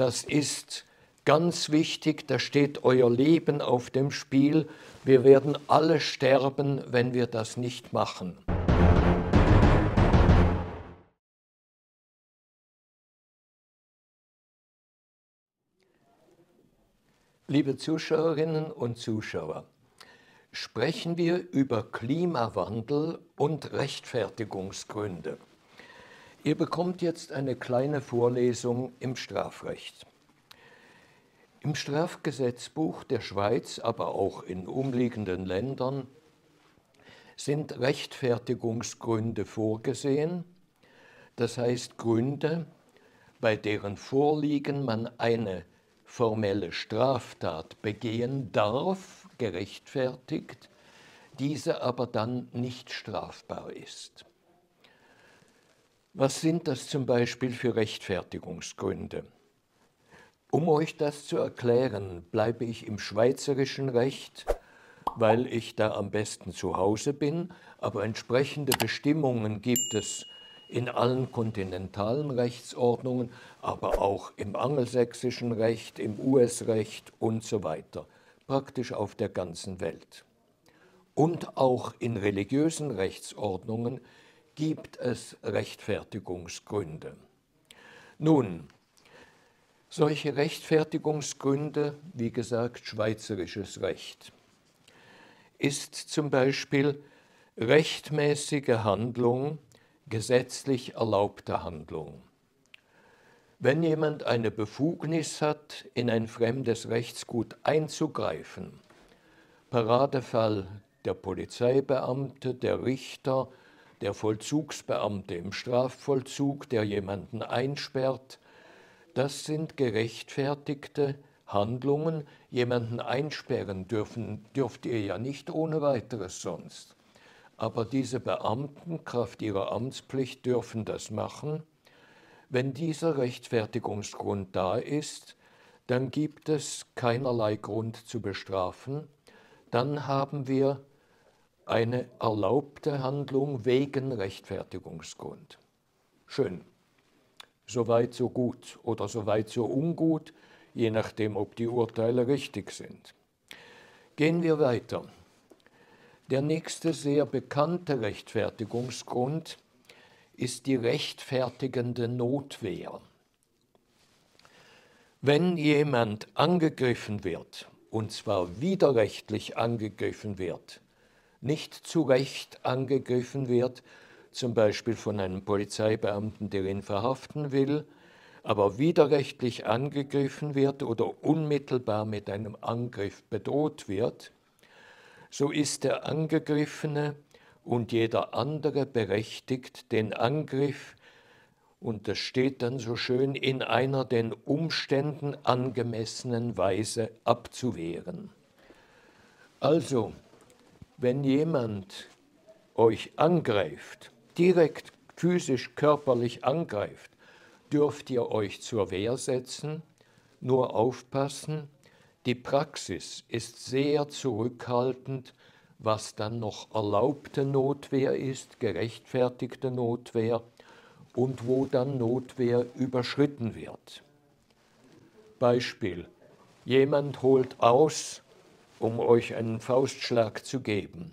Das ist ganz wichtig, da steht euer Leben auf dem Spiel. Wir werden alle sterben, wenn wir das nicht machen. Liebe Zuschauerinnen und Zuschauer, sprechen wir über Klimawandel und Rechtfertigungsgründe. Ihr bekommt jetzt eine kleine Vorlesung im Strafrecht. Im Strafgesetzbuch der Schweiz, aber auch in umliegenden Ländern, sind Rechtfertigungsgründe vorgesehen, das heißt Gründe, bei deren Vorliegen man eine formelle Straftat begehen darf, gerechtfertigt, diese aber dann nicht strafbar ist. Was sind das zum Beispiel für Rechtfertigungsgründe? Um euch das zu erklären, bleibe ich im schweizerischen Recht, weil ich da am besten zu Hause bin, aber entsprechende Bestimmungen gibt es in allen kontinentalen Rechtsordnungen, aber auch im angelsächsischen Recht, im US-Recht und so weiter, praktisch auf der ganzen Welt. Und auch in religiösen Rechtsordnungen gibt es Rechtfertigungsgründe. Nun, solche Rechtfertigungsgründe, wie gesagt, schweizerisches Recht, ist zum Beispiel rechtmäßige Handlung gesetzlich erlaubte Handlung. Wenn jemand eine Befugnis hat, in ein fremdes Rechtsgut einzugreifen, Paradefall der Polizeibeamte, der Richter, der Vollzugsbeamte im Strafvollzug, der jemanden einsperrt, das sind gerechtfertigte Handlungen. Jemanden einsperren dürfen, dürft ihr ja nicht ohne weiteres sonst. Aber diese Beamten, Kraft ihrer Amtspflicht, dürfen das machen. Wenn dieser Rechtfertigungsgrund da ist, dann gibt es keinerlei Grund zu bestrafen. Dann haben wir eine erlaubte Handlung wegen Rechtfertigungsgrund. Schön. Soweit so gut oder soweit so ungut, je nachdem, ob die Urteile richtig sind. Gehen wir weiter. Der nächste sehr bekannte Rechtfertigungsgrund ist die rechtfertigende Notwehr. Wenn jemand angegriffen wird, und zwar widerrechtlich angegriffen wird, nicht zu Recht angegriffen wird, zum Beispiel von einem Polizeibeamten, der ihn verhaften will, aber widerrechtlich angegriffen wird oder unmittelbar mit einem Angriff bedroht wird, so ist der Angegriffene und jeder andere berechtigt, den Angriff, und das steht dann so schön, in einer den Umständen angemessenen Weise abzuwehren. Also, wenn jemand euch angreift, direkt physisch, körperlich angreift, dürft ihr euch zur Wehr setzen, nur aufpassen, die Praxis ist sehr zurückhaltend, was dann noch erlaubte Notwehr ist, gerechtfertigte Notwehr und wo dann Notwehr überschritten wird. Beispiel. Jemand holt aus, um euch einen Faustschlag zu geben,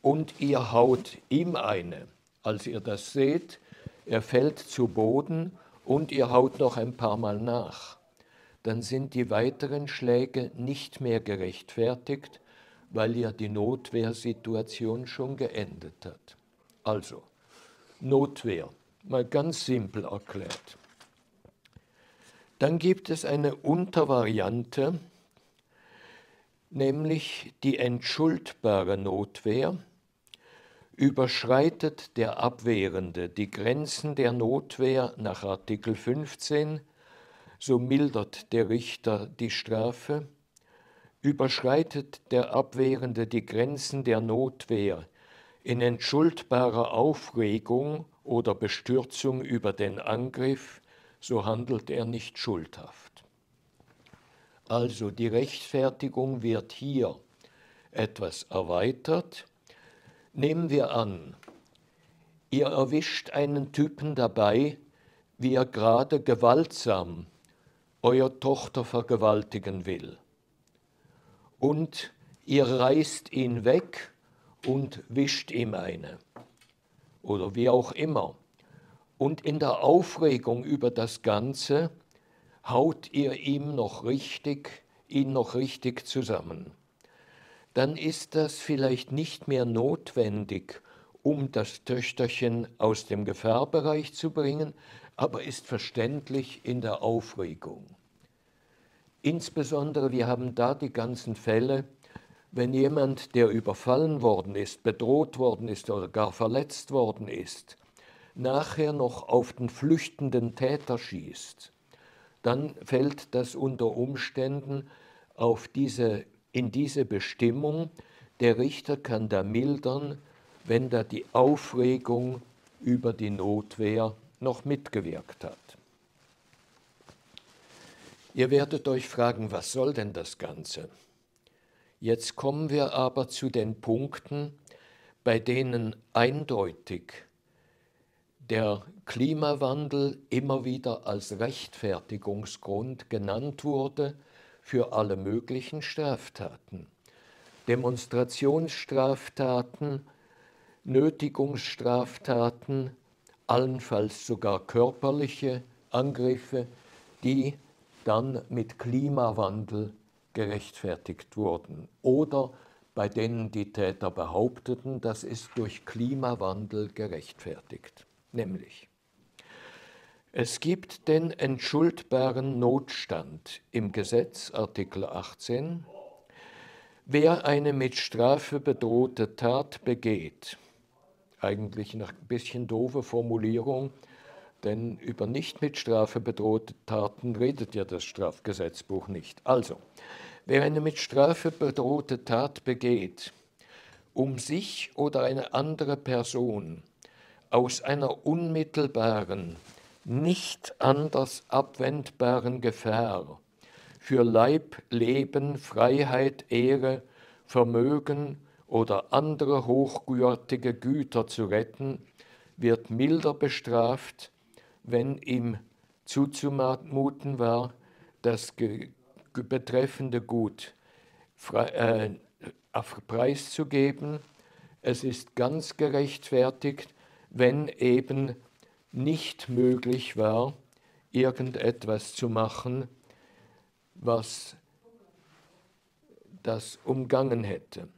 und ihr haut ihm eine. Als ihr das seht, er fällt zu Boden und ihr haut noch ein paar Mal nach dann sind die weiteren Schläge nicht mehr gerechtfertigt, weil ja die Notwehrsituation schon geendet hat. Also, Notwehr, mal ganz simpel erklärt. Dann gibt es eine Untervariante, nämlich die entschuldbare Notwehr. Überschreitet der Abwehrende die Grenzen der Notwehr nach Artikel 15 so mildert der Richter die Strafe, überschreitet der Abwehrende die Grenzen der Notwehr in entschuldbarer Aufregung oder Bestürzung über den Angriff, so handelt er nicht schuldhaft. Also die Rechtfertigung wird hier etwas erweitert. Nehmen wir an, ihr erwischt einen Typen dabei, wie er gerade gewaltsam euer Tochter vergewaltigen will. Und ihr reißt ihn weg und wischt ihm eine. Oder wie auch immer. Und in der Aufregung über das Ganze haut ihr ihm noch richtig, ihn noch richtig zusammen. Dann ist das vielleicht nicht mehr notwendig, um das Töchterchen aus dem Gefahrbereich zu bringen, aber ist verständlich in der Aufregung. Insbesondere, wir haben da die ganzen Fälle, wenn jemand, der überfallen worden ist, bedroht worden ist oder gar verletzt worden ist, nachher noch auf den flüchtenden Täter schießt, dann fällt das unter Umständen auf diese, in diese Bestimmung. Der Richter kann da mildern, wenn da die Aufregung über die Notwehr noch mitgewirkt hat. Ihr werdet euch fragen, was soll denn das Ganze? Jetzt kommen wir aber zu den Punkten, bei denen eindeutig der Klimawandel immer wieder als Rechtfertigungsgrund genannt wurde für alle möglichen Straftaten. Demonstrationsstraftaten, Nötigungsstraftaten, allenfalls sogar körperliche Angriffe, die dann mit Klimawandel gerechtfertigt wurden oder bei denen die Täter behaupteten, das ist durch Klimawandel gerechtfertigt. Nämlich, es gibt den entschuldbaren Notstand im Gesetz, Artikel 18. Wer eine mit Strafe bedrohte Tat begeht, eigentlich eine bisschen doofe Formulierung, denn über nicht mit Strafe bedrohte Taten redet ja das Strafgesetzbuch nicht. Also, wer eine mit Strafe bedrohte Tat begeht, um sich oder eine andere Person aus einer unmittelbaren, nicht anders abwendbaren Gefahr für Leib, Leben, Freiheit, Ehre, Vermögen oder andere hochgürtige Güter zu retten, wird milder bestraft, wenn ihm zuzumuten war, das betreffende Gut äh, preiszugeben. Es ist ganz gerechtfertigt, wenn eben nicht möglich war, irgendetwas zu machen, was das umgangen hätte.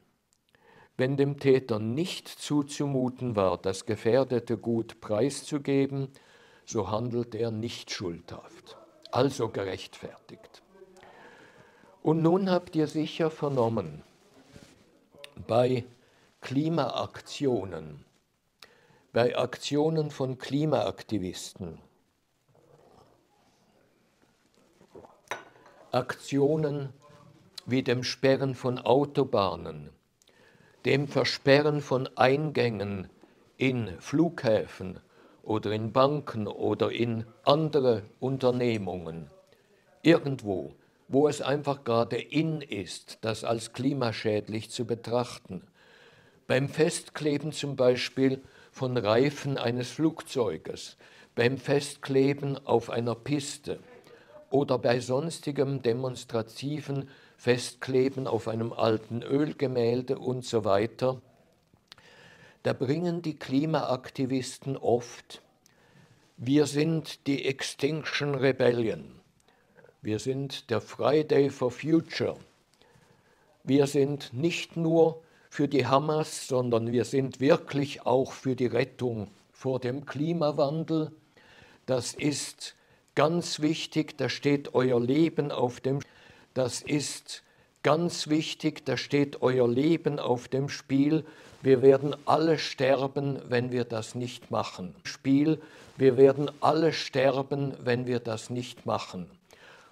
Wenn dem Täter nicht zuzumuten war, das gefährdete Gut preiszugeben, so handelt er nicht schuldhaft, also gerechtfertigt. Und nun habt ihr sicher vernommen, bei Klimaaktionen, bei Aktionen von Klimaaktivisten, Aktionen wie dem Sperren von Autobahnen, dem Versperren von Eingängen in Flughäfen oder in Banken oder in andere Unternehmungen, irgendwo, wo es einfach gerade in ist, das als klimaschädlich zu betrachten. Beim Festkleben zum Beispiel von Reifen eines Flugzeuges, beim Festkleben auf einer Piste oder bei sonstigem demonstrativen Festkleben auf einem alten Ölgemälde und so weiter, da bringen die Klimaaktivisten oft, wir sind die Extinction Rebellion, wir sind der Friday for Future, wir sind nicht nur für die Hamas, sondern wir sind wirklich auch für die Rettung vor dem Klimawandel. Das ist ganz wichtig, da steht euer Leben auf dem Das ist ganz wichtig, da steht euer Leben auf dem Spiel. Wir werden alle sterben, wenn wir das nicht machen. Spiel, wir werden alle sterben, wenn wir das nicht machen.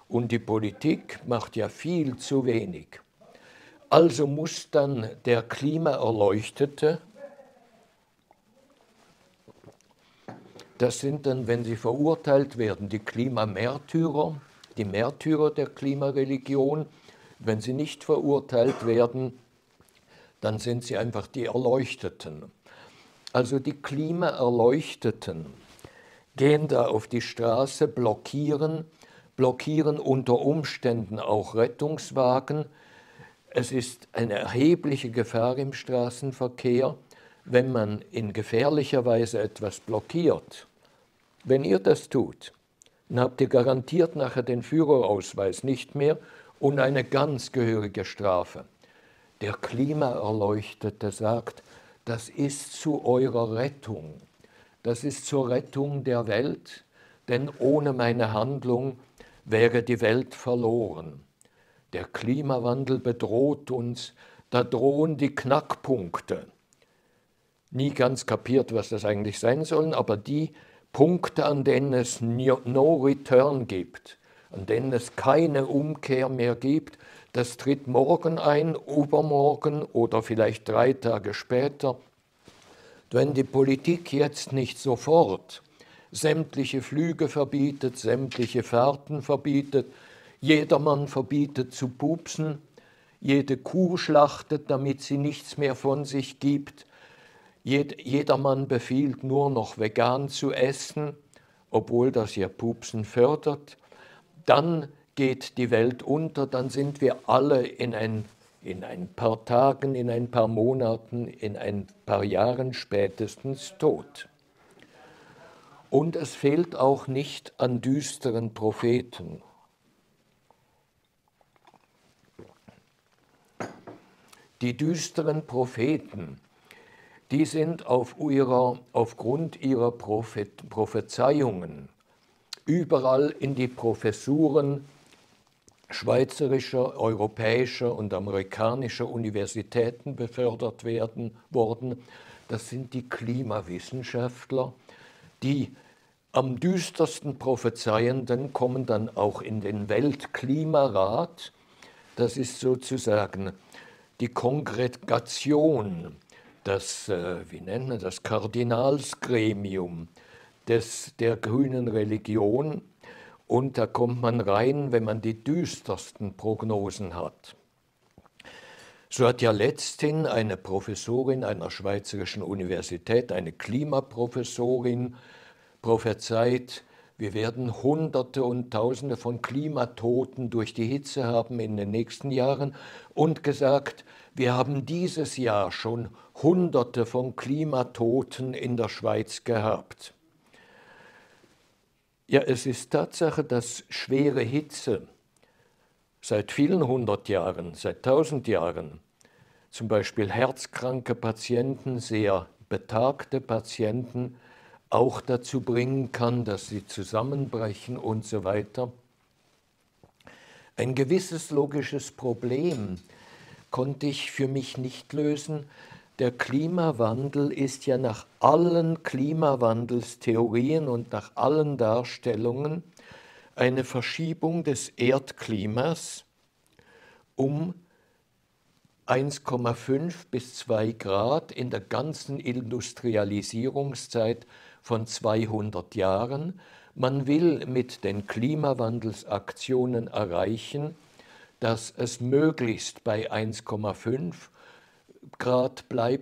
Und die Politik macht ja viel zu wenig. Also muss dann der Klimaerleuchtete, das sind dann, wenn sie verurteilt werden, die Klimamärtyrer, die Märtyrer der Klimareligion. Wenn sie nicht verurteilt werden, dann sind sie einfach die Erleuchteten. Also die Klimaerleuchteten gehen da auf die Straße, blockieren, blockieren unter Umständen auch Rettungswagen. Es ist eine erhebliche Gefahr im Straßenverkehr, wenn man in gefährlicher Weise etwas blockiert. Wenn ihr das tut, dann habt ihr garantiert nachher den Führerausweis nicht mehr und eine ganz gehörige Strafe. Der Klimaerleuchtete sagt, das ist zu eurer Rettung. Das ist zur Rettung der Welt, denn ohne meine Handlung wäre die Welt verloren. Der Klimawandel bedroht uns, da drohen die Knackpunkte. Nie ganz kapiert, was das eigentlich sein soll, aber die Punkte, an denen es no return gibt, an denen es keine Umkehr mehr gibt, das tritt morgen ein, übermorgen oder vielleicht drei Tage später. Wenn die Politik jetzt nicht sofort sämtliche Flüge verbietet, sämtliche Fahrten verbietet, jedermann verbietet zu pupsen, jede Kuh schlachtet, damit sie nichts mehr von sich gibt, jedermann befiehlt nur noch vegan zu essen, obwohl das ja Pupsen fördert, dann geht die Welt unter, dann sind wir alle in ein, in ein paar Tagen, in ein paar Monaten, in ein paar Jahren spätestens tot. Und es fehlt auch nicht an düsteren Propheten. Die düsteren Propheten, die sind auf ihrer, aufgrund ihrer Prophet, Prophezeiungen überall in die Professuren schweizerischer, europäischer und amerikanischer Universitäten befördert werden, worden. Das sind die Klimawissenschaftler, die am düstersten Prophezeienden kommen dann auch in den Weltklimarat. Das ist sozusagen die Kongregation, das, äh, wie nennt man das, Kardinalsgremium des, der grünen Religion. Und da kommt man rein, wenn man die düstersten Prognosen hat. So hat ja letzthin eine Professorin einer schweizerischen Universität, eine Klimaprofessorin, prophezeit, wir werden Hunderte und Tausende von Klimatoten durch die Hitze haben in den nächsten Jahren und gesagt, wir haben dieses Jahr schon Hunderte von Klimatoten in der Schweiz gehabt. Ja, es ist Tatsache, dass schwere Hitze seit vielen hundert Jahren, seit tausend Jahren, zum Beispiel herzkranke Patienten, sehr betagte Patienten, auch dazu bringen kann, dass sie zusammenbrechen und so weiter. Ein gewisses logisches Problem konnte ich für mich nicht lösen. Der Klimawandel ist ja nach allen Klimawandelstheorien und nach allen Darstellungen eine Verschiebung des Erdklimas um 1,5 bis 2 Grad in der ganzen Industrialisierungszeit von 200 Jahren. Man will mit den Klimawandelsaktionen erreichen, dass es möglichst bei 1,5 Grad bleibt